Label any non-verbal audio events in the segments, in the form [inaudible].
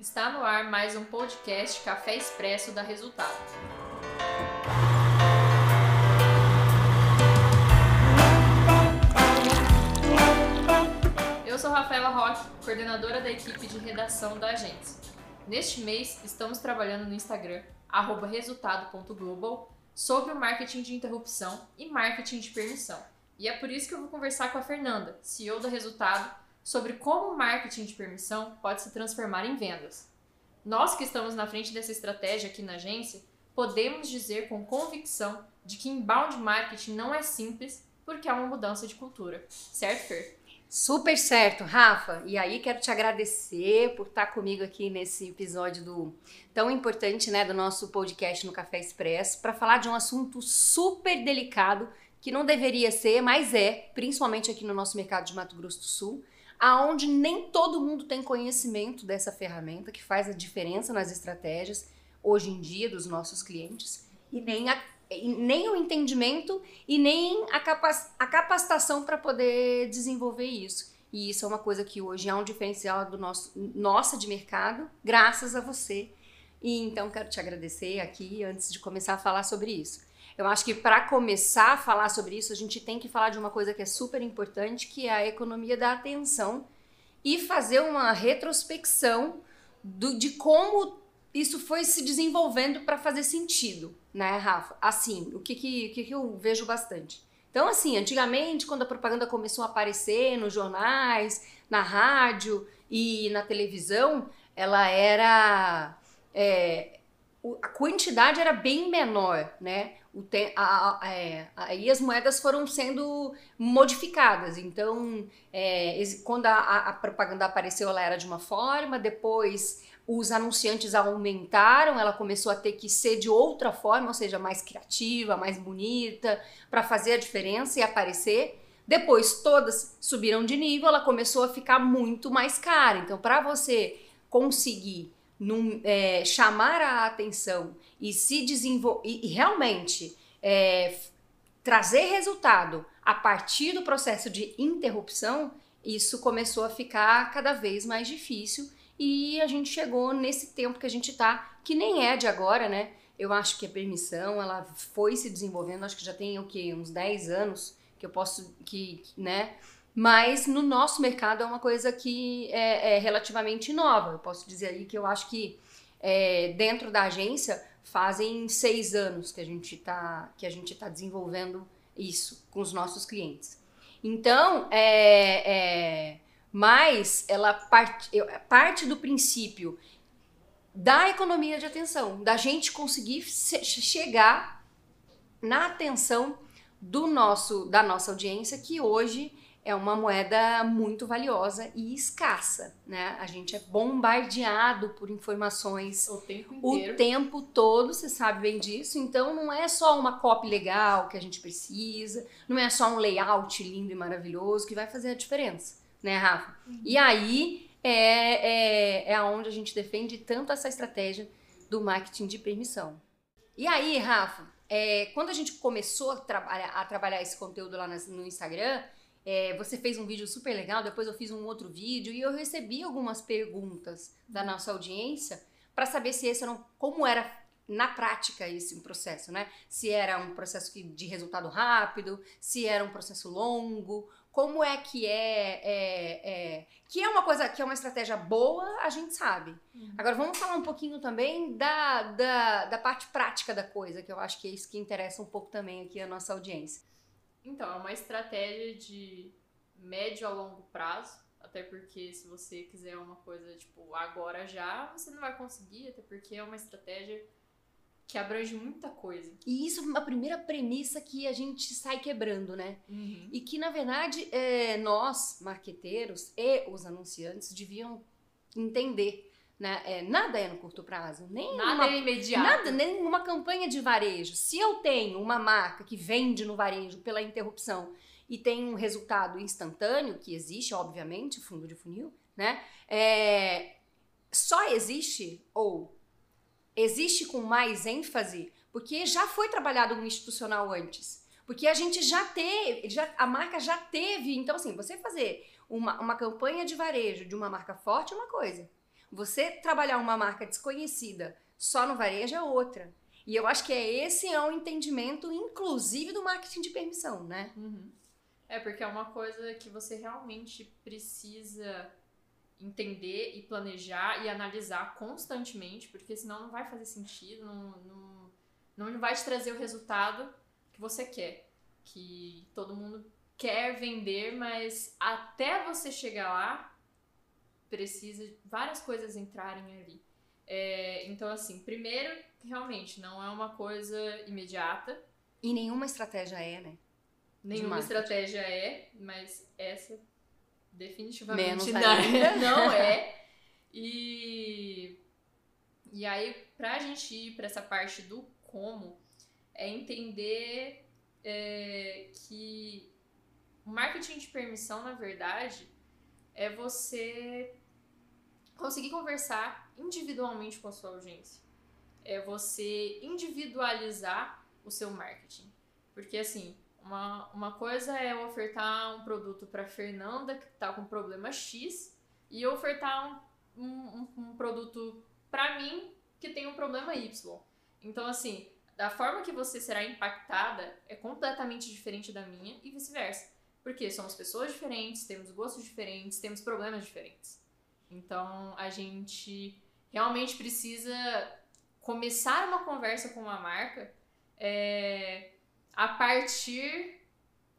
Está no ar mais um podcast Café Expresso da Resultado. Eu sou Rafaela Roque, coordenadora da equipe de redação da agência. Neste mês, estamos trabalhando no Instagram, resultado.global, sobre o marketing de interrupção e marketing de permissão. E é por isso que eu vou conversar com a Fernanda, CEO da Resultado, sobre como o marketing de permissão pode se transformar em vendas. Nós que estamos na frente dessa estratégia aqui na agência, podemos dizer com convicção de que inbound marketing não é simples porque é uma mudança de cultura. Certo, Fer? Super certo, Rafa. E aí quero te agradecer por estar comigo aqui nesse episódio do tão importante, né, do nosso podcast no Café Expresso, para falar de um assunto super delicado que não deveria ser, mas é, principalmente aqui no nosso mercado de Mato Grosso do Sul, aonde nem todo mundo tem conhecimento dessa ferramenta que faz a diferença nas estratégias hoje em dia dos nossos clientes e nem, a, nem o entendimento e nem a, capac, a capacitação para poder desenvolver isso. E isso é uma coisa que hoje é um diferencial do nosso nossa de mercado, graças a você. E então quero te agradecer aqui antes de começar a falar sobre isso. Eu acho que para começar a falar sobre isso, a gente tem que falar de uma coisa que é super importante, que é a economia da atenção e fazer uma retrospecção do, de como isso foi se desenvolvendo para fazer sentido, né, Rafa? Assim, o que, que, que, que eu vejo bastante. Então, assim, antigamente, quando a propaganda começou a aparecer nos jornais, na rádio e na televisão, ela era. É, a quantidade era bem menor, né? Te, a, a, é, aí as moedas foram sendo modificadas. Então, é, quando a, a, propaganda apareceu, ela era de uma forma, depois os anunciantes aumentaram, ela começou a ter que ser de outra forma, ou seja, mais criativa, mais bonita, para fazer a diferença e aparecer. Depois todas subiram de nível, ela começou a ficar muito mais cara. Então, para você conseguir num, é, chamar a atenção e se desenvolver e, e, realmente é, trazer resultado a partir do processo de interrupção, isso começou a ficar cada vez mais difícil e a gente chegou nesse tempo que a gente está, que nem é de agora, né? Eu acho que a permissão, ela foi se desenvolvendo, acho que já tem o quê? Uns 10 anos que eu posso, que, né? Mas no nosso mercado é uma coisa que é, é relativamente nova. Eu posso dizer aí que eu acho que é, dentro da agência fazem seis anos que a gente está que a gente está desenvolvendo isso com os nossos clientes. Então, é, é, mas ela parte, parte do princípio da economia de atenção, da gente conseguir chegar na atenção do nosso da nossa audiência que hoje é uma moeda muito valiosa e escassa, né? A gente é bombardeado por informações o tempo inteiro. O tempo todo, você sabe bem disso. Então não é só uma copy legal que a gente precisa, não é só um layout lindo e maravilhoso que vai fazer a diferença, né, Rafa? Uhum. E aí é, é, é onde a gente defende tanto essa estratégia do marketing de permissão. E aí, Rafa, é, quando a gente começou a, trabalhar, a trabalhar esse conteúdo lá no Instagram, é, você fez um vídeo super legal, depois eu fiz um outro vídeo e eu recebi algumas perguntas da nossa audiência para saber se esse era um, como era na prática esse processo, né? Se era um processo de resultado rápido, se era um processo longo, como é que é, é, é, que é uma coisa que é uma estratégia boa, a gente sabe. Uhum. Agora vamos falar um pouquinho também da, da, da parte prática da coisa, que eu acho que é isso que interessa um pouco também aqui a nossa audiência. Então, é uma estratégia de médio a longo prazo, até porque se você quiser uma coisa tipo agora já, você não vai conseguir, até porque é uma estratégia que abrange muita coisa. E isso é uma primeira premissa que a gente sai quebrando, né? Uhum. E que, na verdade, é, nós, marqueteiros e os anunciantes, deviam entender né? É, nada é no curto prazo, nem nada uma, é imediato. Nada, nem uma campanha de varejo. Se eu tenho uma marca que vende no varejo pela interrupção e tem um resultado instantâneo, que existe, obviamente, fundo de funil, né? É, só existe ou existe com mais ênfase porque já foi trabalhado no institucional antes. Porque a gente já teve, já, a marca já teve. Então, assim, você fazer uma, uma campanha de varejo de uma marca forte é uma coisa Você trabalhar uma marca desconhecida só no varejo é outra. E eu acho que é esse é o entendimento, inclusive, do marketing de permissão, né? Uhum. É, porque é uma coisa que você realmente precisa entender e planejar e analisar constantemente, porque senão não vai fazer sentido, não, não, não vai te trazer o resultado que você quer. Que todo mundo quer vender, mas até você chegar lá, precisa várias coisas entrarem ali. É, então, assim, primeiro, realmente, não é uma coisa imediata. E nenhuma estratégia é, né? Nenhuma estratégia é, mas essa definitivamente Menos não, ainda. [laughs] não é. E, e aí, pra gente ir pra essa parte do como, é entender é, que o marketing de permissão, na verdade, é você conseguir conversar individualmente com a sua audiência. É você individualizar o seu marketing. Porque assim, uma, uma coisa é eu ofertar um produto para Fernanda que está com problema X e eu ofertar um, um, um produto para mim que tem um problema Y. Então, assim, da forma que você será impactada é completamente diferente da minha e vice-versa. Porque somos pessoas diferentes, temos gostos diferentes, temos problemas diferentes. Então, a gente realmente precisa começar uma conversa com uma marca é, a partir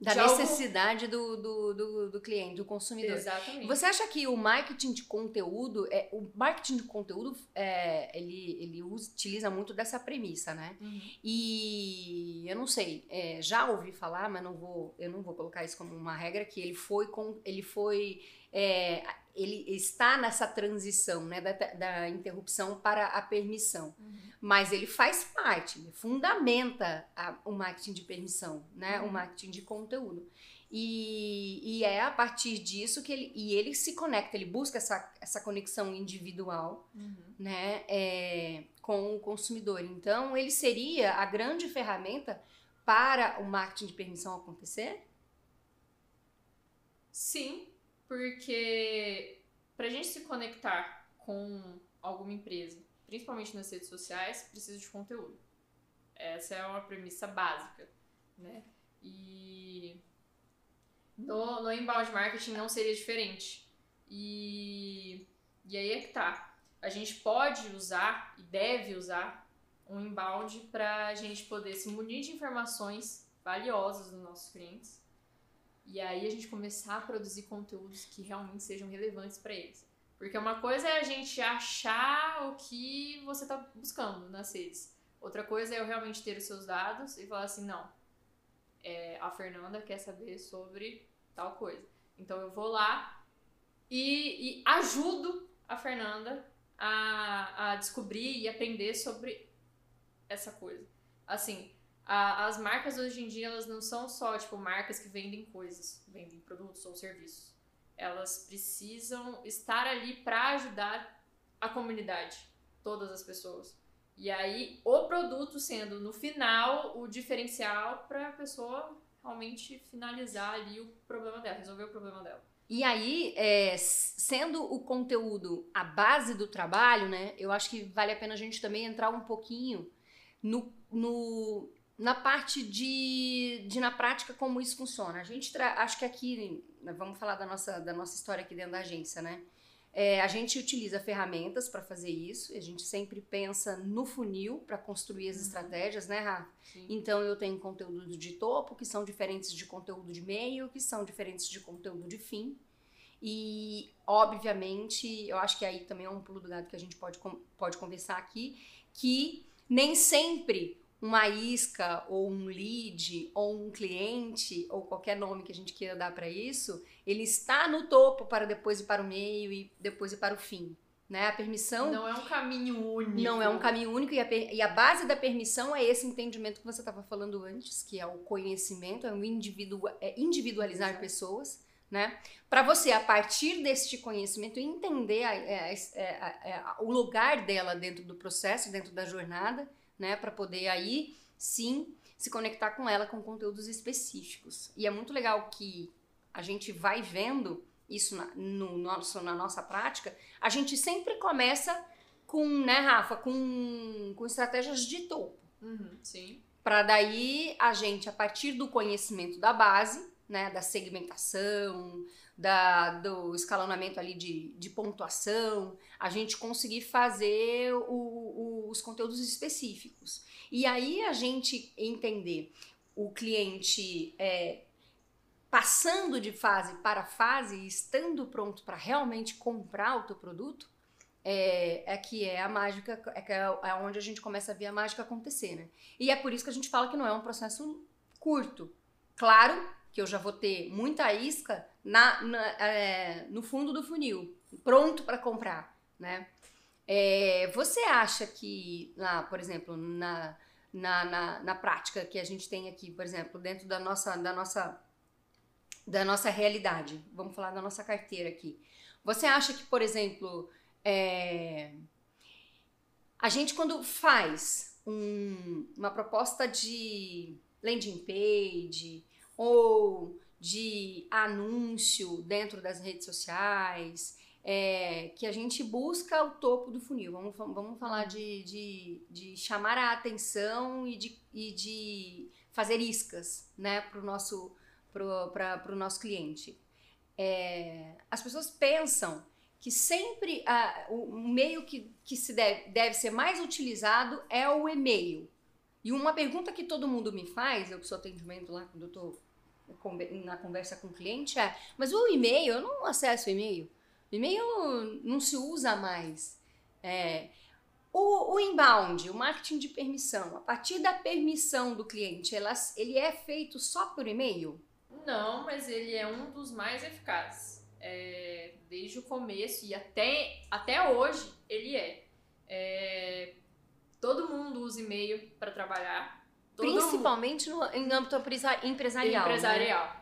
da de necessidade algo... do, do, do, do, cliente, do consumidor. Exatamente. Você acha que o marketing de conteúdo, é, o marketing de conteúdo, é, ele, ele utiliza muito dessa premissa, né? Uhum. E eu não sei, é, já ouvi falar, mas não vou, eu não vou colocar isso como uma regra, que ele foi, com, ele foi é, ele está nessa transição né, da, da interrupção para a permissão. Uhum. Mas ele faz parte, ele fundamenta a, o marketing de permissão, né, Uhum. o marketing de conteúdo. E, e é a partir disso que ele, e ele se conecta, ele busca essa, essa conexão individual Uhum. né, é, com o consumidor. Então, ele seria a grande ferramenta para o marketing de permissão acontecer? Sim, porque para a gente se conectar com alguma empresa, principalmente nas redes sociais, precisa de conteúdo. Essa é uma premissa básica, né? E no, no inbound marketing não seria diferente. E, e aí é que tá. A gente pode usar e deve usar um inbound para a gente poder se munir de informações valiosas dos nossos clientes e aí a gente começar a produzir conteúdos que realmente sejam relevantes para eles. Porque uma coisa é a gente achar o que você está buscando nas redes. Outra coisa é eu realmente ter os seus dados e falar assim, não, é, a Fernanda quer saber sobre tal coisa. Então eu vou lá e, e ajudo a Fernanda a, a descobrir e aprender sobre essa coisa. Assim, a, as marcas hoje em dia elas não são só tipo marcas que vendem coisas, vendem produtos ou serviços. Elas precisam estar ali para ajudar a comunidade, todas as pessoas. E aí o produto sendo no final o diferencial para a pessoa realmente finalizar ali o problema dela, resolver o problema dela. E aí, é, sendo o conteúdo a base do trabalho, né? Eu acho que vale a pena a gente também entrar um pouquinho no, no na parte de, de na prática como isso funciona. A gente acho que aqui né, vamos falar da nossa da nossa história aqui dentro da agência, né? É, a gente utiliza ferramentas para fazer isso. A gente sempre pensa no funil para construir as Uhum. estratégias, né, Rafa? Sim. Então eu tenho conteúdo de topo, que são diferentes de conteúdo de meio, que são diferentes de conteúdo de fim. E, obviamente, eu acho que aí também é um pulo do gato que a gente pode, pode conversar aqui, que nem sempre uma isca ou um lead ou um cliente ou qualquer nome que a gente queira dar para isso, ele está no topo para depois ir para o meio e depois ir para o fim. Né? A permissão Não é um caminho único. não é um caminho único e a, e a base da permissão é esse entendimento que você estava falando antes, que é o conhecimento, é o individu é individualizar Exato. pessoas, né? Para você, a partir deste conhecimento, entender a- é, é, é, é, o lugar dela dentro do processo, dentro da jornada, né? Para poder aí, sim, se conectar com ela com conteúdos específicos. E é muito legal que a gente vai vendo isso na, no nosso, na nossa prática, a gente sempre começa com, né, Rafa, com, com estratégias de topo. Uhum, sim. Para daí a gente, a partir do conhecimento da base, né, da segmentação, da, do escalonamento ali de, de pontuação, a gente conseguir fazer o, o, os conteúdos específicos. E aí a gente entender o cliente é, passando de fase para fase e estando pronto para realmente comprar o teu produto, é, é, que é a mágica, é, que é, é onde a gente começa a ver a mágica acontecer, né? E é por isso que a gente fala que não é um processo curto. Claro que eu já vou ter muita isca na, na é, no fundo do funil, pronto para comprar, né? É, você acha que, lá, por exemplo, na, na, na, na, prática que a gente tem aqui, por exemplo, dentro da nossa, da nossa, da nossa realidade, vamos falar da nossa carteira aqui, você acha que, por exemplo, é, a gente quando faz um, uma proposta de landing page ou de anúncio dentro das redes sociais, é, que a gente busca o topo do funil. Vamos, vamos falar de, de, de chamar a atenção e de, e de fazer iscas né, para o nosso, pro, pro nosso cliente. É, as pessoas pensam que sempre ah, o meio que, que se deve, deve ser mais utilizado é o e-mail. E uma pergunta que todo mundo me faz, eu que sou atendimento lá quando eu estou na conversa com o cliente é: mas o e-mail, eu não acesso e-mail. E-mail não se usa mais. É, o, o, inbound, o marketing de permissão, a partir da permissão do cliente, ela, ele é feito só por e-mail? Não, mas ele é um dos mais eficazes. É, desde o começo e até, até hoje ele é. é todo mundo usa e-mail para trabalhar. Principalmente no, em âmbito empresarial. Empresarial. Né?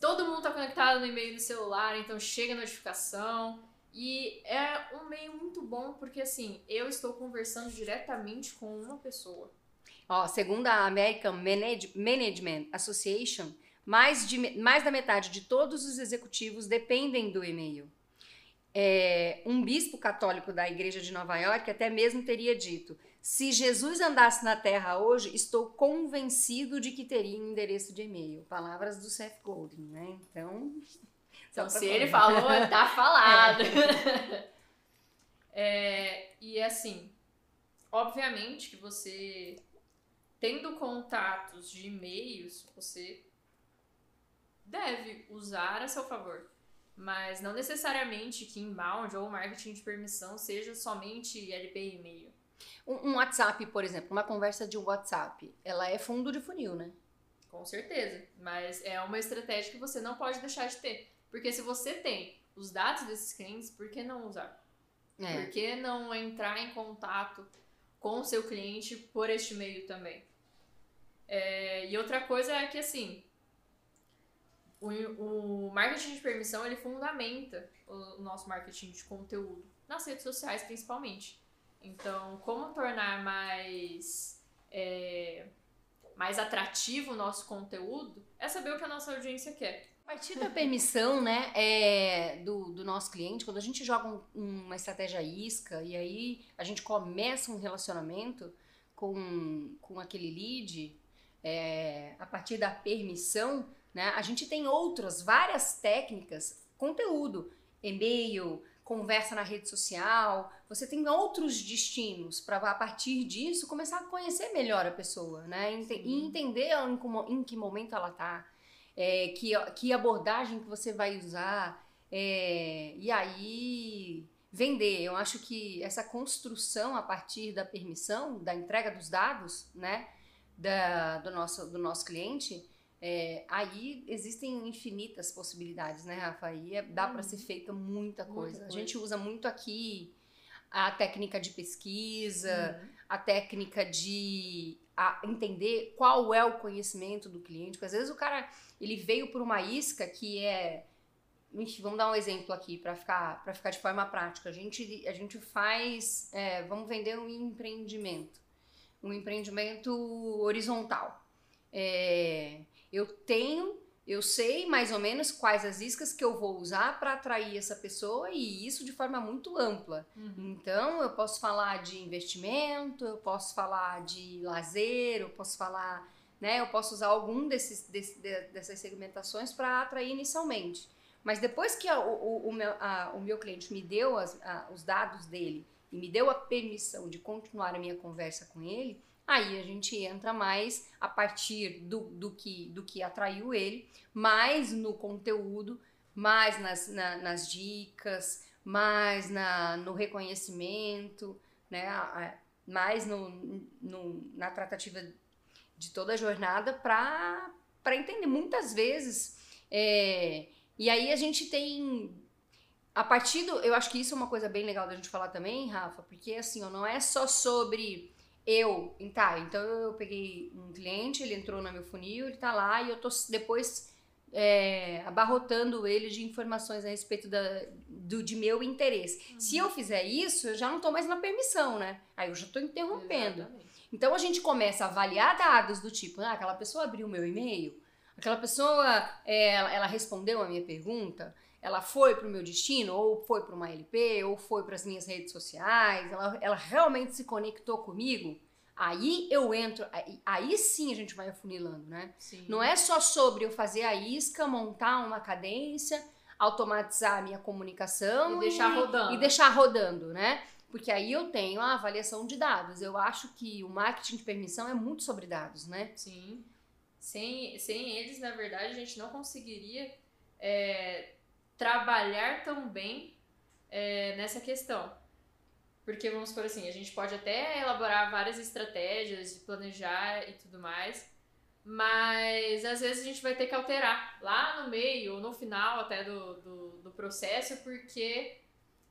Todo mundo está conectado no e-mail do celular, então chega a notificação. E é um meio muito bom porque, assim, eu estou conversando diretamente com uma pessoa. Ó, segundo a American Manage Management Association, mais, de, mais da metade de todos os executivos dependem do e-mail. É, um bispo católico da Igreja de Nova York até mesmo teria dito: se Jesus andasse na Terra hoje, estou convencido de que teria um endereço de e-mail. Palavras do Seth Godin, né? Então. [laughs] Então, se ele falou, tá [laughs] falado. É. [laughs] é, e assim, obviamente que você, tendo contatos de e-mails, você deve usar a seu favor. Mas não necessariamente que inbound ou marketing de permissão seja somente LP e e-mail. Um, um, WhatsApp, por exemplo, uma conversa de WhatsApp, ela é fundo de funil, né? Com certeza. Mas é uma estratégia que você não pode deixar de ter. Porque se você tem os dados desses clientes, por que não usar? É. Por que não entrar em contato com o seu cliente por este meio também? É, e outra coisa é que, assim, o, o marketing de permissão, ele fundamenta o nosso marketing de conteúdo. Nas redes sociais, principalmente. Então, como tornar mais, é, mais atrativo o nosso conteúdo é saber o que a nossa audiência quer. A partir da permissão né, é, do, do nosso cliente, quando a gente joga um, uma estratégia isca e aí a gente começa um relacionamento com, com aquele lead, é, a partir da permissão, né, a gente tem outras, várias técnicas, conteúdo, e-mail, conversa na rede social, você tem outros destinos para a partir disso começar a conhecer melhor a pessoa, né? E entender em, em que momento ela tá, é, que, que abordagem que você vai usar, é, e aí vender. Eu acho que essa construção a partir da permissão, da entrega dos dados, né, da, do, nosso, do nosso cliente, é, aí existem infinitas possibilidades, né, Rafa? Aí é, dá para ser uhum. feita muita coisa. muita coisa. A gente usa muito aqui a técnica de pesquisa, uhum. a técnica de a entender qual é o conhecimento do cliente. Porque às vezes o cara ele veio por uma isca que é vamos dar um exemplo aqui para ficar para ficar de forma prática. A gente a gente faz, é, vamos vender um empreendimento, um empreendimento horizontal. É, eu tenho eu sei mais ou menos quais as iscas que eu vou usar para atrair essa pessoa e isso de forma muito ampla. Uhum. Então, eu posso falar de investimento, eu posso falar de lazer, eu posso falar, né? Eu posso usar algum desses, desse- de- dessas segmentações para atrair inicialmente. Mas depois que a- o, o- o meu, a- o meu cliente me deu as- a- os dados dele e me deu a permissão de continuar a minha conversa com ele, aí a gente entra mais a partir do, do, que, do que atraiu ele, mais no conteúdo, mais nas, na- nas dicas, mais na, no reconhecimento, né? mais no, no- na tratativa de toda a jornada para entender. Muitas vezes, é, e aí a gente tem. A partir do. Eu acho que isso é uma coisa bem legal da gente falar também, Rafa, porque assim, não é só sobre eu. Tá, então eu peguei um cliente, ele entrou no meu funil, ele tá lá e eu tô depois é, abarrotando ele de informações a respeito da, do, de meu interesse. Se eu fizer isso, eu já não tô mais na permissão, né? Aí eu já tô interrompendo. Exatamente. Então a gente começa a avaliar dados do tipo, ah, aquela pessoa abriu o meu e-mail, aquela pessoa é, ela ela respondeu a minha pergunta, ela foi para o meu destino, ou foi para uma LP, ou foi para as minhas redes sociais, ela, ela realmente se conectou comigo. Aí eu entro, aí, aí sim a gente vai afunilando, né? Sim. Não é só sobre eu fazer a isca, montar uma cadência, automatizar a minha comunicação E deixar rodando. e deixar rodando, né? Porque aí eu tenho a avaliação de dados. Eu acho que o marketing de permissão é muito sobre dados, né? Sim. Sem, sem eles, na verdade, a gente não conseguiria é, trabalhar tão bem é, nessa questão. Porque, vamos supor assim, a gente pode até elaborar várias estratégias de planejar e tudo mais, mas às vezes a gente vai ter que alterar lá no meio ou no final até do, do, do processo, porque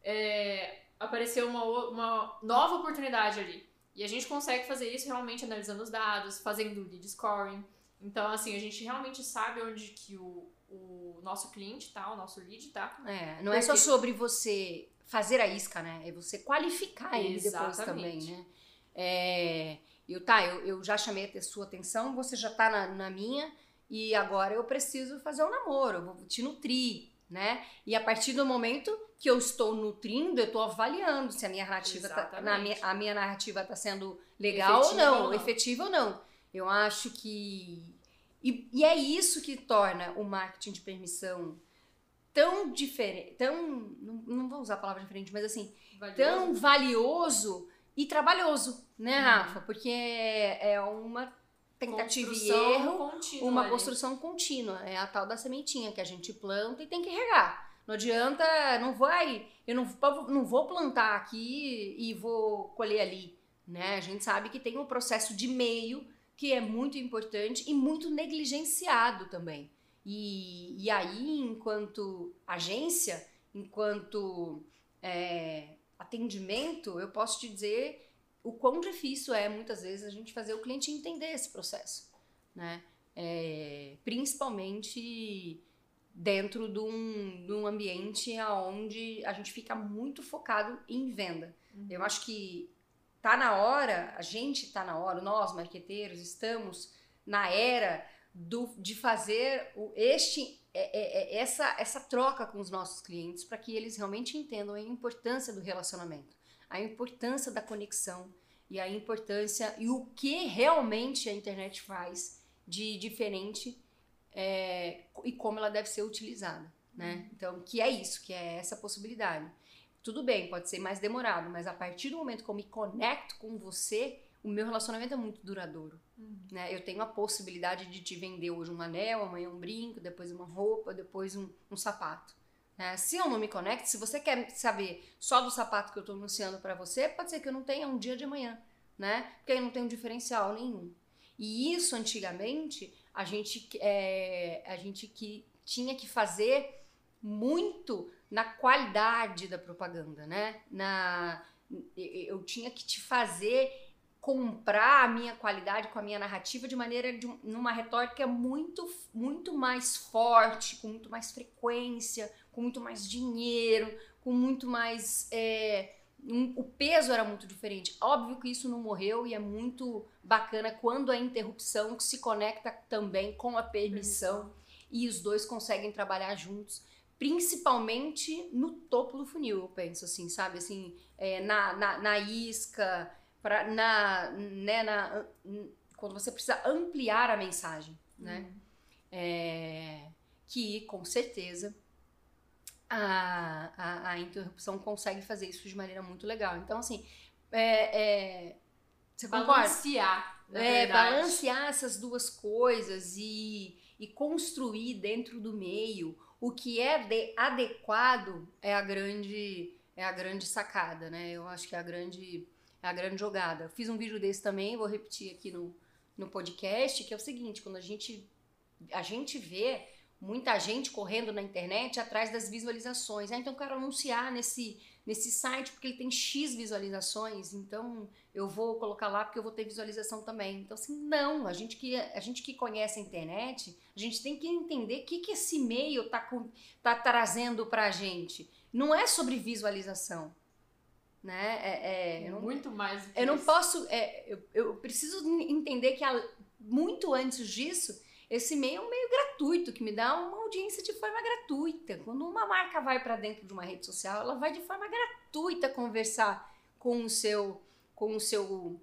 é, apareceu uma, uma nova oportunidade ali. E a gente consegue fazer isso realmente analisando os dados, fazendo lead scoring. Então, assim, a gente realmente sabe onde que o, o nosso cliente tá, o nosso lead tá. É, não é só Porque- sobre você fazer a isca, né? É você qualificar ele depois Exatamente. também, né? É, eu, tá, eu, eu já chamei a sua atenção, você já tá na, na minha, e agora eu preciso fazer um namoro, eu vou te nutrir, né? E a partir do momento que eu estou nutrindo, eu estou avaliando se a minha narrativa tá, na minha, a minha narrativa tá sendo legal ou não, ou não. efetiva ou não. Eu acho que. E, e é isso que torna o marketing de permissão tão diferente, tão. Não, não vou usar a palavra diferente, mas assim, Valioso. tão valioso e trabalhoso, né, Uhum. Rafa? Porque é, é uma tentativa e erro, contínua uma construção contínua. É a tal da sementinha que a gente planta e tem que regar. Não adianta, não vai, eu não, não vou plantar aqui e vou colher ali, né? A gente sabe que tem um processo de meio que é muito importante e muito negligenciado também. E, e aí, enquanto agência, enquanto é, atendimento, eu posso te dizer o quão difícil é muitas vezes a gente fazer o cliente entender esse processo, né? É, principalmente dentro de um, de um ambiente onde a gente fica muito focado em venda. Uhum. Eu acho que tá na hora, a gente tá na hora, nós marqueteiros estamos na era do, de fazer o, este é, é, é, essa, essa troca com os nossos clientes para que eles realmente entendam a importância do relacionamento, a importância da conexão e a importância e o que realmente a internet faz de diferente é, e como ela deve ser utilizada, né? Então, que é isso, que é essa possibilidade. Tudo bem, pode ser mais demorado, mas a partir do momento que eu me conecto com você, o meu relacionamento é muito duradouro. Uhum. Né? Eu tenho a possibilidade de te vender hoje um anel, amanhã um brinco, depois uma roupa, depois um, um sapato. né? Se eu não me conecto, se você quer saber só do sapato que eu estou anunciando para você, pode ser que eu não tenha um dia de amanhã, né? Porque aí não tem um diferencial nenhum. E isso antigamente a gente, é, a gente que tinha que fazer muito na qualidade da propaganda, né? Na, eu tinha que te fazer comprar a minha qualidade com a minha narrativa de maneira de um- numa retórica muito muito mais forte, com muito mais frequência, com muito mais dinheiro, com muito mais é, um- o peso era muito diferente. Óbvio que isso não morreu e é muito bacana quando a interrupção se conecta também com a permissão e os dois conseguem trabalhar juntos, principalmente no topo do funil, eu penso assim, sabe? Assim, é, na, na, na isca, pra, na, né, na, quando você precisa ampliar a mensagem, né? Uhum. É, que com certeza a, a, a, interrupção consegue fazer isso de maneira muito legal. Então, assim, é, é, você balancear, concorda? É, balancear essas duas coisas e, e construir dentro do meio o que é de, adequado é a grande é a grande sacada, né? Eu acho que é a grande é a grande jogada. Eu fiz um vídeo desse também, vou repetir aqui no, no podcast, que é o seguinte, quando a gente a gente vê muita gente correndo na internet atrás das visualizações. Ah, então eu quero anunciar nesse, nesse site porque ele tem X visualizações, então eu vou colocar lá porque eu vou ter visualização também. Então, assim, não, a gente que, a gente que conhece a internet, a gente tem que entender o que, que esse meio está tá trazendo para a gente. Não é sobre visualização. Né? É, é Muito mais. eu não posso. É, eu, eu preciso entender que muito antes disso esse meio é um meio gratuito, que me dá uma audiência de forma gratuita. Quando uma marca vai para dentro de uma rede social, ela vai de forma gratuita conversar com o seu, com o seu,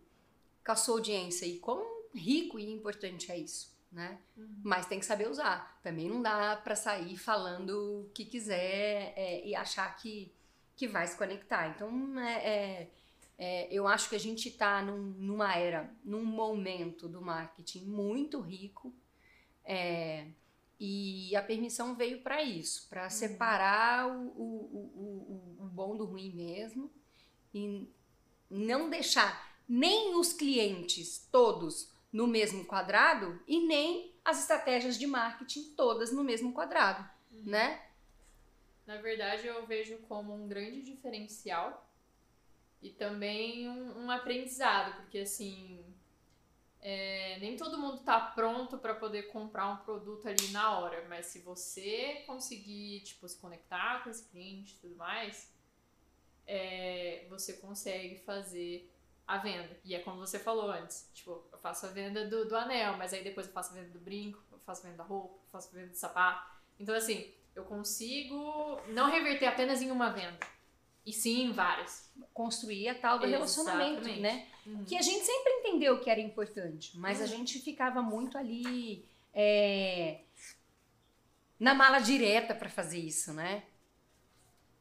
com a sua audiência. E quão rico e importante é isso, né? Uhum. Mas tem que saber usar. Também não dá para sair falando o que quiser é, e achar que, que vai se conectar. Então, é, é, é eu acho que a gente está num, numa era, num momento do marketing muito rico, é, e a permissão veio para isso, para uhum. separar o, o, o, o, bom do ruim mesmo e não deixar nem os clientes todos no mesmo quadrado e nem as estratégias de marketing todas no mesmo quadrado, uhum. né? Na verdade, eu vejo como um grande diferencial e também um, um aprendizado, porque assim, é, nem todo mundo está pronto para poder comprar um produto ali na hora, mas se você conseguir tipo, se conectar com esse cliente e tudo mais, é, você consegue fazer a venda. E é como você falou antes, tipo, eu faço a venda do, do anel, mas aí depois eu faço a venda do brinco, eu faço a venda da roupa, eu faço a venda do sapato. Então, assim, eu consigo não reverter apenas em uma venda. E sim, várias. Construir a tal do Exatamente. relacionamento, né? Uhum. Que a gente sempre entendeu que era importante, mas uhum. a gente ficava muito ali é, na mala direta para fazer isso, né?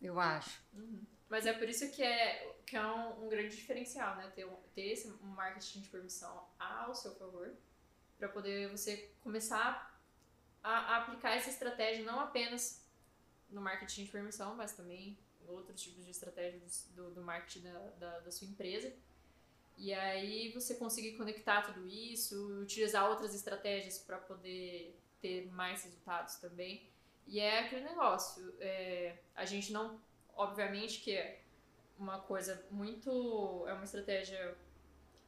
Eu acho. Uhum. Mas é por isso que é, que é um, um grande diferencial, né? Ter, ter esse marketing de permissão ao seu favor, para poder você começar a, a aplicar essa estratégia não apenas no marketing de permissão, mas também outros tipos de estratégias do, do marketing da, da, da, sua empresa. E aí você conseguir conectar tudo isso, utilizar outras estratégias para poder ter mais resultados também. E é aquele negócio, é, a gente não, obviamente que é uma coisa muito, é uma estratégia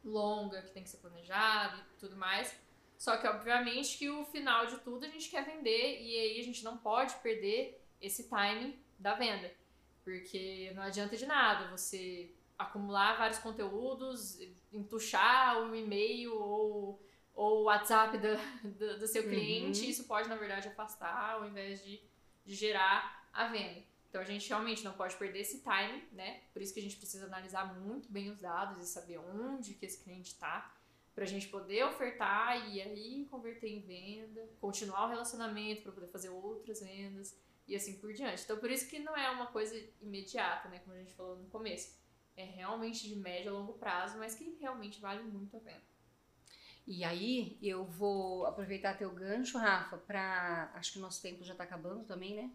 longa, que tem que ser planejada e tudo mais, só que obviamente que o final de tudo a gente quer vender e aí a gente não pode perder esse timing da venda. Porque não adianta de nada você acumular vários conteúdos, entuchar o e-mail ou, ou o WhatsApp do, [laughs] do, do seu uhum. cliente. Uhum. Isso pode, na verdade, afastar ao invés de, de gerar a venda. Então a gente realmente não pode perder esse time, né? Por isso que a gente precisa analisar muito bem os dados e saber onde que esse cliente está para a gente poder ofertar e aí converter em venda, continuar o relacionamento para poder fazer outras vendas e assim por diante. Então, por isso que não é uma coisa imediata, né? Como a gente falou no começo. É realmente de médio a longo prazo, mas que realmente vale muito a pena. E aí, eu vou aproveitar teu gancho, Rafa, para. Acho que o nosso tempo já está acabando também, né?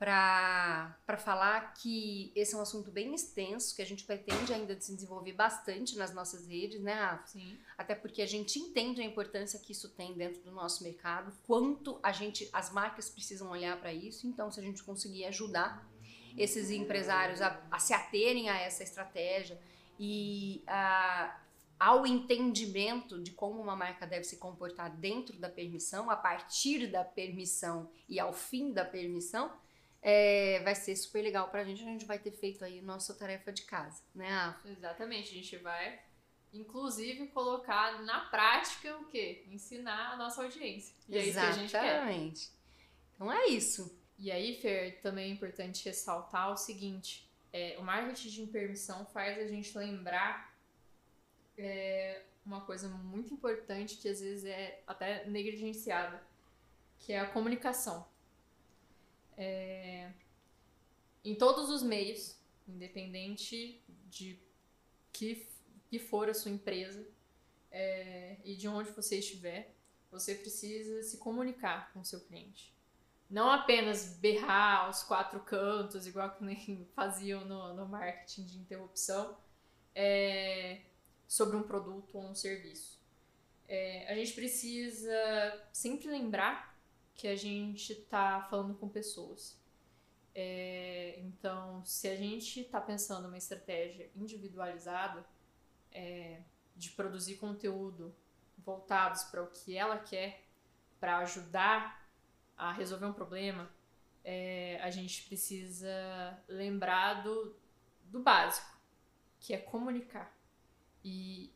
Para falar que esse é um assunto bem extenso, que a gente pretende ainda se desenvolver bastante nas nossas redes, né, Rafa? Sim. Até porque a gente entende a importância que isso tem dentro do nosso mercado, quanto a gente, as marcas precisam olhar para isso. Então, se a gente conseguir ajudar esses empresários a, a se aterem a essa estratégia e a, ao entendimento de como uma marca deve se comportar dentro da permissão, a partir da permissão e ao fim da permissão, é, vai ser super legal pra gente. A gente vai ter feito aí nossa tarefa de casa, né, Afa? Exatamente, a gente vai, inclusive, colocar na prática o quê? Ensinar a nossa audiência. E Exatamente. É isso. Então é isso. E aí, Fer, também é importante ressaltar o seguinte: é, o marketing de permissão faz a gente lembrar é, uma coisa muito importante que às vezes é até negligenciada, que é a comunicação. É, em todos os meios, independente de que, que for a sua empresa é, e de onde você estiver, você precisa se comunicar com o seu cliente. Não apenas berrar aos quatro cantos, igual que [laughs] faziam no, no marketing de interrupção, é, sobre um produto ou um serviço. É, a gente precisa sempre lembrar que a gente está falando com pessoas. É, então, se a gente está pensando uma estratégia individualizada é, de produzir conteúdo voltados para o que ela quer, para ajudar a resolver um problema, é, a gente precisa lembrar do, do básico, que é comunicar. E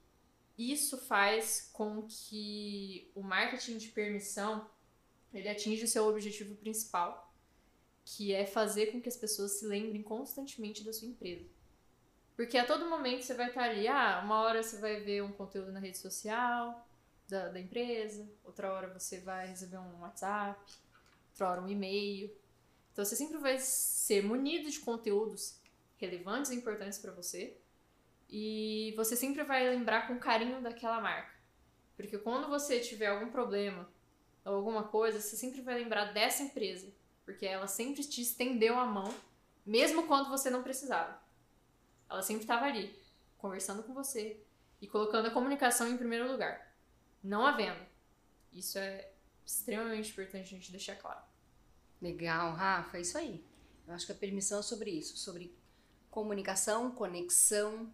isso faz com que o marketing de permissão ele atinja o seu objetivo principal, que é fazer com que as pessoas se lembrem constantemente da sua empresa. Porque a todo momento você vai estar ali, ah, uma hora você vai ver um conteúdo na rede social da, da empresa, outra hora você vai receber um WhatsApp, outra hora um e-mail. Então você sempre vai ser munido de conteúdos relevantes e importantes para você e você sempre vai lembrar com carinho daquela marca. Porque quando você tiver algum problema ou alguma coisa, você sempre vai lembrar dessa empresa. Porque ela sempre te estendeu a mão, mesmo quando você não precisava. Ela sempre estava ali, conversando com você e colocando a comunicação em primeiro lugar, não a venda. Isso é extremamente importante a gente deixar claro. Legal, Rafa, é isso aí. Eu acho que a permissão é sobre isso, sobre comunicação, conexão,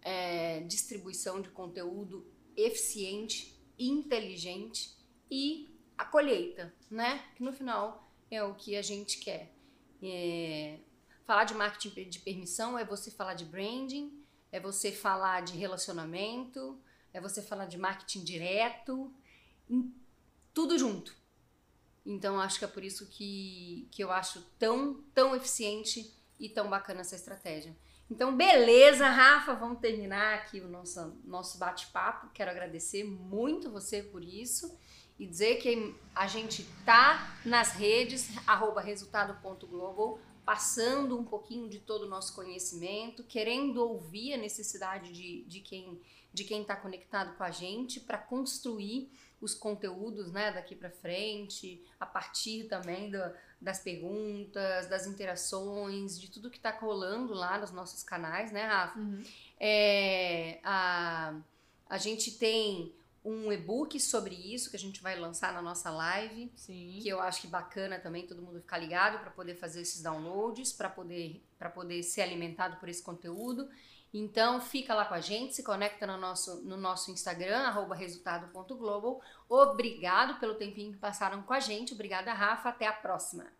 é, distribuição de conteúdo eficiente, inteligente e a colheita, né? Que no final é o que a gente quer. É, falar de marketing de permissão é você falar de branding, é você falar de relacionamento, é você falar de marketing direto, tudo junto. Então acho que é por isso que, que eu acho tão, tão eficiente e tão bacana essa estratégia. Então, beleza, Rafa, vamos terminar aqui o nosso, nosso bate-papo. Quero agradecer muito você por isso e dizer que a gente tá nas redes, arroba resultado.global, passando um pouquinho de todo o nosso conhecimento, querendo ouvir a necessidade de, de quem de quem está conectado com a gente para construir os conteúdos né, daqui para frente, a partir também do, das perguntas, das interações, de tudo que está rolando lá nos nossos canais, né, Rafa? Uhum. É, a, a gente tem um e-book sobre isso que a gente vai lançar na nossa live, Sim. que eu acho que bacana também todo mundo ficar ligado para poder fazer esses downloads, para poder para poder ser alimentado por esse conteúdo. Então fica lá com a gente, se conecta no nosso, no nosso Instagram, arroba resultado.global. Obrigado pelo tempinho que passaram com a gente. Obrigada, Rafa. Até a próxima.